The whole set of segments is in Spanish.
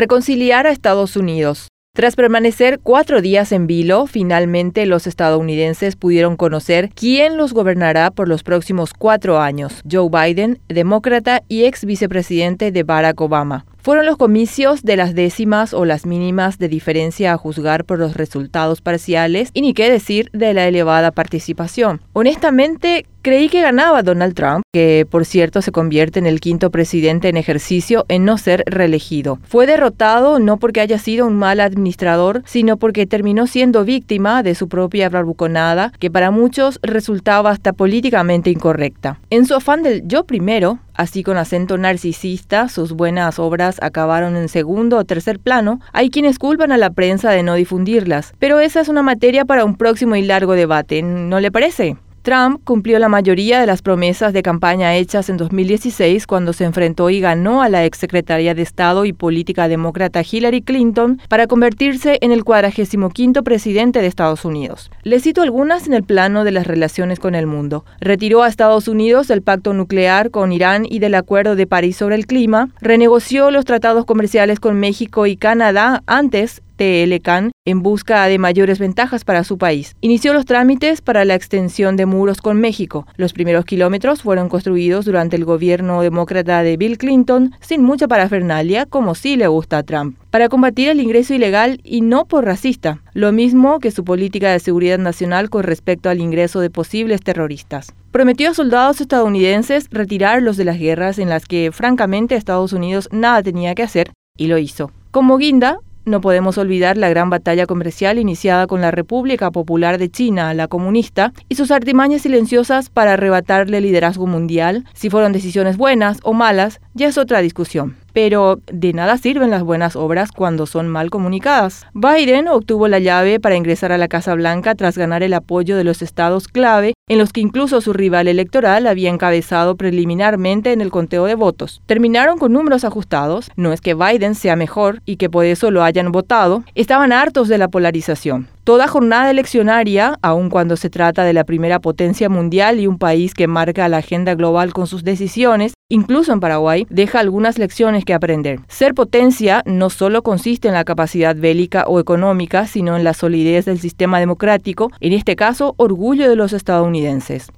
reconciliar a Estados Unidos. Tras permanecer cuatro días en vilo, finalmente los estadounidenses pudieron conocer quién los gobernará por los próximos cuatro años. Joe Biden, demócrata y ex vicepresidente de Barack Obama. Fueron los comicios de las décimas o las mínimas de diferencia a juzgar por los resultados parciales y ni qué decir de la elevada participación. Honestamente, creí que ganaba Donald Trump, que por cierto se convierte en el quinto presidente en ejercicio en no ser reelegido. Fue derrotado no porque haya sido un mal administrador, sino porque terminó siendo víctima de su propia bravuconada, que para muchos resultaba hasta políticamente incorrecta. En su afán del yo primero, Así con acento narcisista, sus buenas obras acabaron en segundo o tercer plano. Hay quienes culpan a la prensa de no difundirlas, pero esa es una materia para un próximo y largo debate, ¿no le parece? Trump cumplió la mayoría de las promesas de campaña hechas en 2016 cuando se enfrentó y ganó a la exsecretaria de Estado y política demócrata Hillary Clinton para convertirse en el 45 presidente de Estados Unidos. Le cito algunas en el plano de las relaciones con el mundo. Retiró a Estados Unidos del pacto nuclear con Irán y del Acuerdo de París sobre el clima, renegoció los tratados comerciales con México y Canadá antes TLCAN en busca de mayores ventajas para su país. Inició los trámites para la extensión de muros con México. Los primeros kilómetros fueron construidos durante el gobierno demócrata de Bill Clinton sin mucha parafernalia, como sí le gusta a Trump para combatir el ingreso ilegal y no por racista, lo mismo que su política de seguridad nacional con respecto al ingreso de posibles terroristas. Prometió a soldados estadounidenses retirarlos de las guerras en las que francamente Estados Unidos nada tenía que hacer y lo hizo. Como guinda, no podemos olvidar la gran batalla comercial iniciada con la República Popular de China, la comunista, y sus artimañas silenciosas para arrebatarle el liderazgo mundial. Si fueron decisiones buenas o malas, ya es otra discusión pero de nada sirven las buenas obras cuando son mal comunicadas. Biden obtuvo la llave para ingresar a la Casa Blanca tras ganar el apoyo de los estados clave en los que incluso su rival electoral había encabezado preliminarmente en el conteo de votos. Terminaron con números ajustados, no es que Biden sea mejor y que por eso lo hayan votado, estaban hartos de la polarización. Toda jornada eleccionaria, aun cuando se trata de la primera potencia mundial y un país que marca la agenda global con sus decisiones, incluso en Paraguay, deja algunas lecciones que aprender. Ser potencia no solo consiste en la capacidad bélica o económica, sino en la solidez del sistema democrático, en este caso, orgullo de los estadounidenses.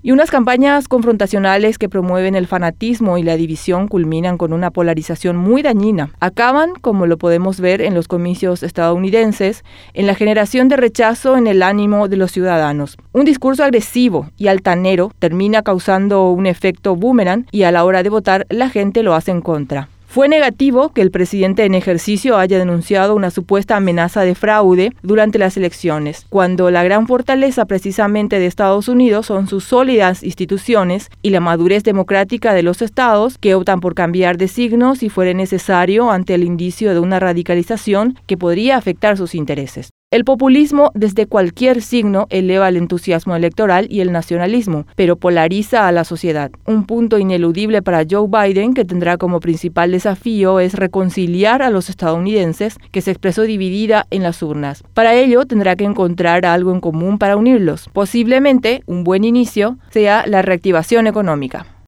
Y unas campañas confrontacionales que promueven el fanatismo y la división culminan con una polarización muy dañina. Acaban, como lo podemos ver en los comicios estadounidenses, en la generación de rechazo en el ánimo de los ciudadanos. Un discurso agresivo y altanero termina causando un efecto boomerang y a la hora de votar la gente lo hace en contra. Fue negativo que el presidente en ejercicio haya denunciado una supuesta amenaza de fraude durante las elecciones, cuando la gran fortaleza precisamente de Estados Unidos son sus sólidas instituciones y la madurez democrática de los estados que optan por cambiar de signo si fuere necesario ante el indicio de una radicalización que podría afectar sus intereses. El populismo desde cualquier signo eleva el entusiasmo electoral y el nacionalismo, pero polariza a la sociedad. Un punto ineludible para Joe Biden que tendrá como principal desafío es reconciliar a los estadounidenses que se expresó dividida en las urnas. Para ello tendrá que encontrar algo en común para unirlos. Posiblemente un buen inicio sea la reactivación económica.